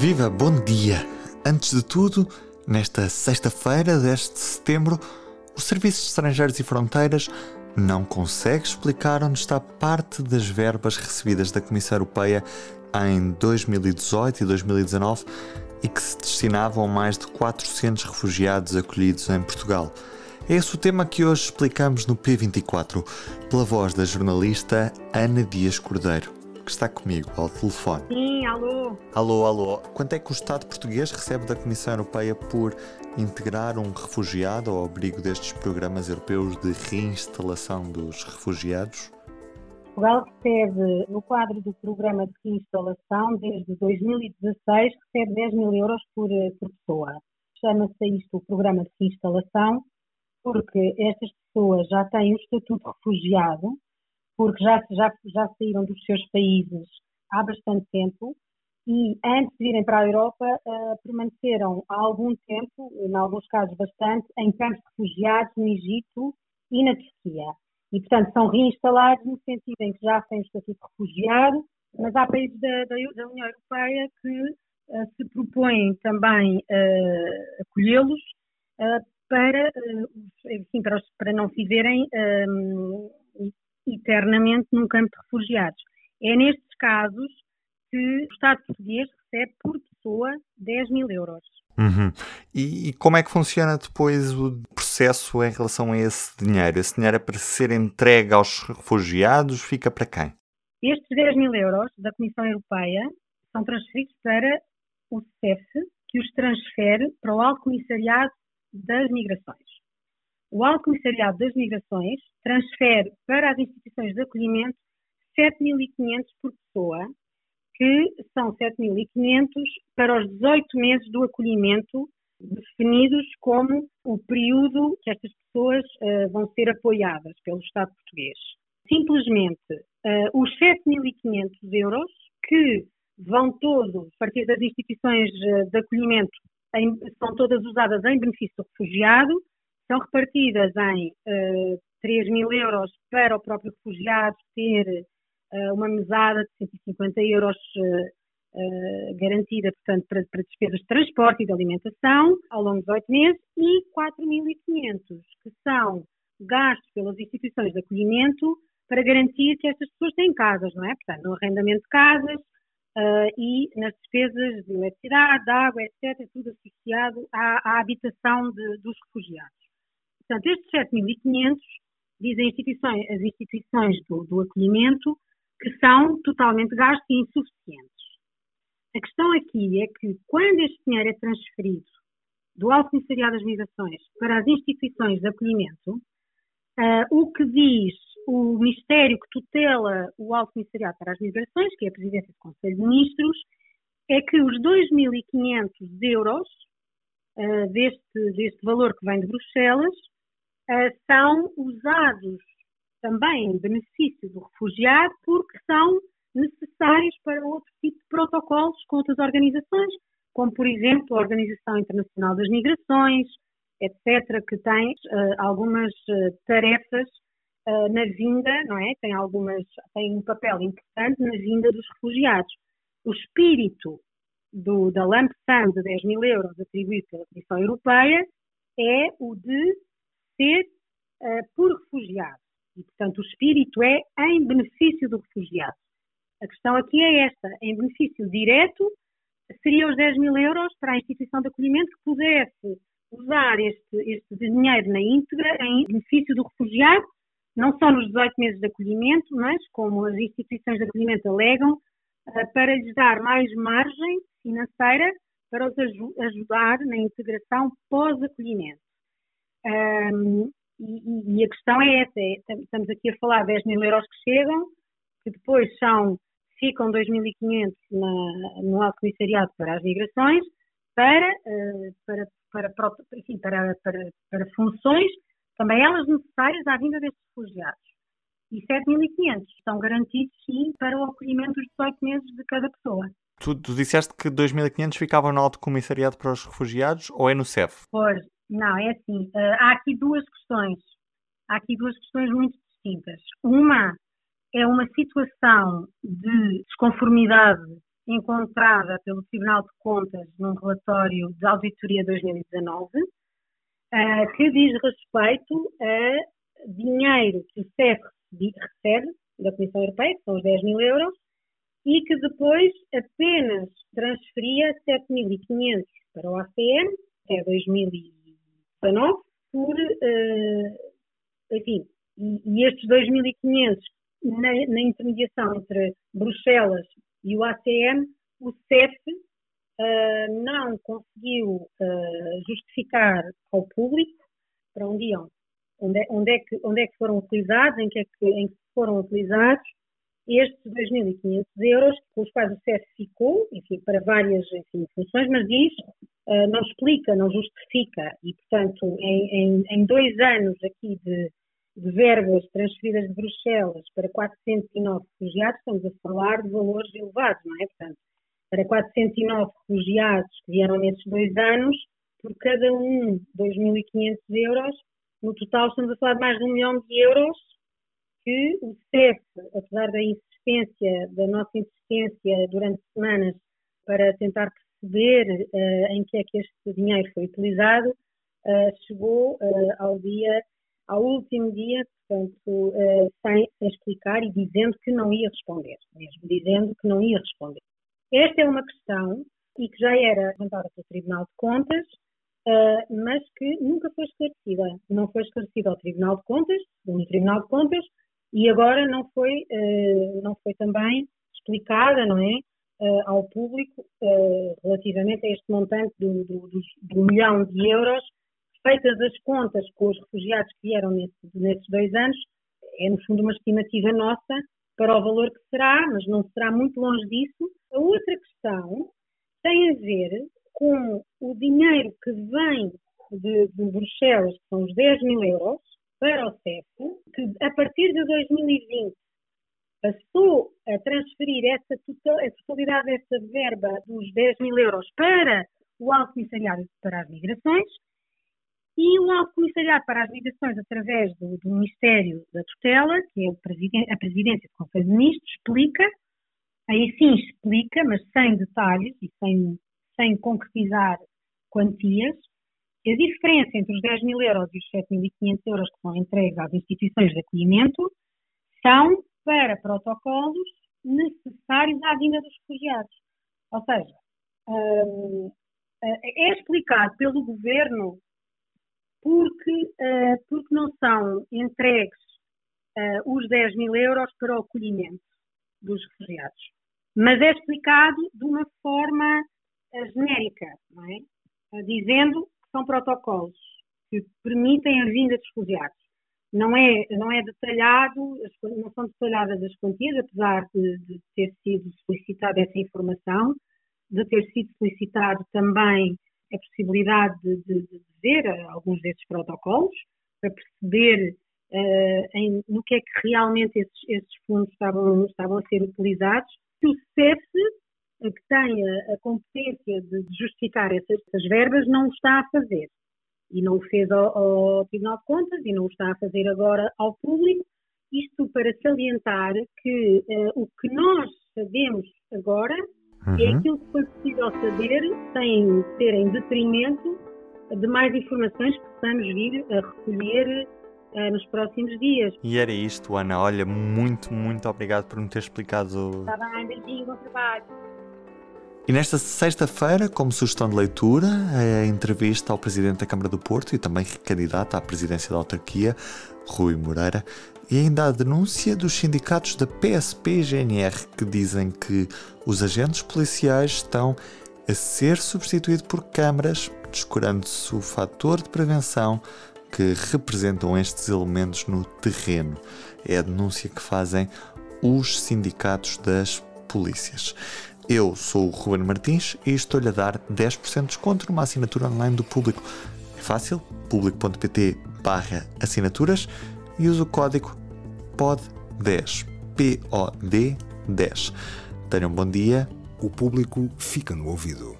Viva, bom dia! Antes de tudo, nesta sexta-feira deste setembro, o Serviço de Estrangeiros e Fronteiras não consegue explicar onde está parte das verbas recebidas da Comissão Europeia em 2018 e 2019 e que se destinavam a mais de 400 refugiados acolhidos em Portugal. É esse o tema que hoje explicamos no P24, pela voz da jornalista Ana Dias Cordeiro que está comigo ao telefone. Sim, alô. Alô, alô. Quanto é que o Estado português recebe da Comissão Europeia por integrar um refugiado ao abrigo destes programas europeus de reinstalação dos refugiados? Portugal recebe, no quadro do programa de reinstalação, desde 2016, recebe 10 mil euros por, eh, por pessoa. Chama-se isto o programa de reinstalação, porque estas pessoas já têm o estatuto de refugiado, porque já, já, já saíram dos seus países há bastante tempo e antes de virem para a Europa uh, permaneceram há algum tempo, em alguns casos bastante, em campos refugiados no Egito e na Turquia. E, portanto, são reinstalados no sentido em que já têm o estatuto de refugiado, mas há países da, da, da União Europeia que uh, se propõem também uh, acolhê-los para, enfim, para, para, não viverem eternamente num campo de refugiados. É nestes casos que o Estado português recebe por pessoa 10 mil euros. Uhum. E, e, como é que funciona depois o processo em relação a esse dinheiro? Esse dinheiro é para ser entregue aos refugiados, fica para quem? Estes 10 mil euros da Comissão Europeia são transferidos para o CEF, que os transfere para o Alto Comissariado das Migrações o Alto Comissariado das Migrações transfere para as instituições de acolhimento 7.500 por pessoa, que são 7.500 para os 18 meses do acolhimento, definidos como o período que estas pessoas uh, vão ser apoiadas pelo Estado português. Simplesmente, uh, os 7.500 euros, que vão todos, a partir das instituições eh, de acolhimento, em, são todas usadas em benefício do refugiado, são repartidas em uh, eh, 3 mil euros para o próprio refugiado ter uh, uma mesada de 150 euros uh, garantida, portanto, para, para, despesas de transporte e de alimentação ao longo de 8 meses e 4.500 que são gastos pelas instituições de acolhimento para garantir que estas pessoas têm casas, não é? Portanto, no arrendamento de casas, Uh, e nas despesas de eletricidade, de água, etc., tudo associado à, à habitação de, dos refugiados. Portanto, estes 7.500 dizem instituições, as instituições do, do acolhimento que são totalmente gastos e insuficientes. A questão aqui é que quando este dinheiro é transferido do Alto Comissariado das Migrações para as instituições de acolhimento, uh, o que diz o Ministério que tutela o Alto Comissariado para as Migrações, que é a Presidência do Conselho de Ministros, é que os 2.500 euros uh, deste, deste valor que vem de Bruxelas são usados também em benefício do refugiado porque são necessários para outro tipo de protocolos com outras organizações, como por exemplo a Organização Internacional das Migrações, etc., que tem uh, algumas uh, tarefas uh, na vinda, não é? Tem algumas, tem um papel importante na vinda dos refugiados. O espírito do, da lump sum de 10 mil euros atribuído pela Comissão Europeia é o de ser uh, por refugiado. E, portanto, o espírito é em benefício do refugiado. A questão aqui é esta: em benefício direto, seriam os 10 mil euros para a instituição de acolhimento que pudesse usar este, este dinheiro na íntegra em benefício do refugiado, não só nos 18 meses de acolhimento, mas, como as instituições de acolhimento alegam, uh, para lhes dar mais margem financeira para os ajudar na integração pós-acolhimento. Um, e, e, a questão é essa, é, estamos aqui a falar 10 mil euros que chegam, que depois são, ficam 2.500 no Alto Comissariado para as Migrações, para, uh, para, para, para, enfim, para, para, para funções, também elas necessárias à vinda destes refugiados. E 7.500 estão garantidos, sim, para o acolhimento dos 18 meses de cada pessoa. Tu, tu disseste que 2.500 ficavam no Alto Comissariado para os Refugiados ou é no CEF? Pois, não, é assim, uh, há aqui duas questões. Há aqui duas questões muito distintas. Uma é uma situação de desconformidade encontrada pelo Tribunal de Contas num relatório de auditoria 2019, uh, que diz respeito a dinheiro que o CEF recebe da Comissão Europeia, que são os 10 mil euros, e que depois apenas transferia 7.500 para o ACM até 2019, por, uh, enfim, e, e estes 2.500 na, na, intermediação entre Bruxelas e o ACM, o CEF uh, não conseguiu uh, justificar ao público para onde iam, onde é, onde, é que, onde é que foram utilizados, em que, é que, em que foram utilizados estes 2.500 euros, com os quais o CEF ficou, enfim, para várias enfim, funções, mas diz, uh, não explica, não justifica, e, portanto, em, em, em dois anos aqui de, de, verbas transferidas de Bruxelas para 409 refugiados, estamos a falar de valores elevados, não é? Portanto, para 409 refugiados que vieram nesses dois anos, por cada um 2.500 euros, no total estamos a falar de mais de um milhão de euros que o CEF, apesar da insistência, da nossa insistência durante semanas para tentar perceber uh, em que é que este dinheiro foi utilizado, uh, chegou uh, ao dia, ao último dia, portanto, sem, sem explicar e dizendo que não ia responder, mesmo dizendo que não ia responder. Esta é uma questão e que já era levantada pelo Tribunal de Contas, mas que nunca foi esclarecida. Não foi esclarecida ao Tribunal de Contas, no Tribunal de Contas, e agora não foi, uh, não foi também explicada, não é, uh, ao público uh, relativamente a este montante do, do, do, do, milhão de euros, feitas as contas com os refugiados que vieram nesse, nesses dois anos, é no fundo uma estimativa nossa para o valor que será, mas não será muito longe disso. A outra questão tem a ver com o dinheiro que vem de, de Bruxelas, que são os 10 mil euros, para o CEF, que a partir de 2020 passou a transferir essa a totalidade dessa verba dos 10 mil euros para o Alto Comissariado para as Migrações e o Alto Comissariado para as Migrações, através do, do Ministério da Tutela, que é a Presidência do Conselho de Ministros, explica, aí sim explica, mas sem detalhes e sem, sem concretizar quantias, a diferença entre os 10 mil euros e os 7.500 euros que são entregues às instituições de acolhimento são para protocolos necessários à vinda dos refugiados. Ou seja, hum, é explicado pelo governo porque, uh, porque não são entregues uh, os 10 mil euros para o acolhimento dos refugiados. Mas é explicado de uma forma uh, genérica, não é? dizendo são protocolos que permitem a vinda dos refugiados. Não é, não é detalhado, não são detalhadas as quantias, apesar de, de ter sido solicitada essa informação, de ter sido solicitado também a possibilidade de, de, de ver alguns desses protocolos, para perceber uh, em, no que é que realmente esses, esses fundos estavam, estavam a ser utilizados. O CEF que tem a, a competência de justificar essas, essas, verbas não o está a fazer. E não o fez ao, ao Tribunal de Contas e não o está a fazer agora ao público. Isto para salientar que uh, o que nós sabemos agora é uhum. é aquilo que foi possível saber sem ser em detrimento de mais informações que possamos vir a recolher uh, nos próximos dias. E era isto, Ana. Olha, muito, muito obrigado por me ter explicado. Está bem, beijinho, bom trabalho. E nesta sexta-feira, como sugestão de leitura, a entrevista ao Presidente da Câmara do Porto e também candidato à presidência da autarquia, Rui Moreira, e ainda a denúncia dos sindicatos da PSP e GNR que dizem que os agentes policiais estão a ser substituídos por câmaras, descurando-se o fator de prevenção que representam estes elementos no terreno. É a denúncia que fazem os sindicatos das polícias. Eu sou o Ruben Martins e estou-lhe a dar 10% de desconto numa assinatura online do Público. É fácil, público.pt barra assinaturas e usa o código POD10, P-O-D 10. Tenham um bom dia. O Público fica no ouvido.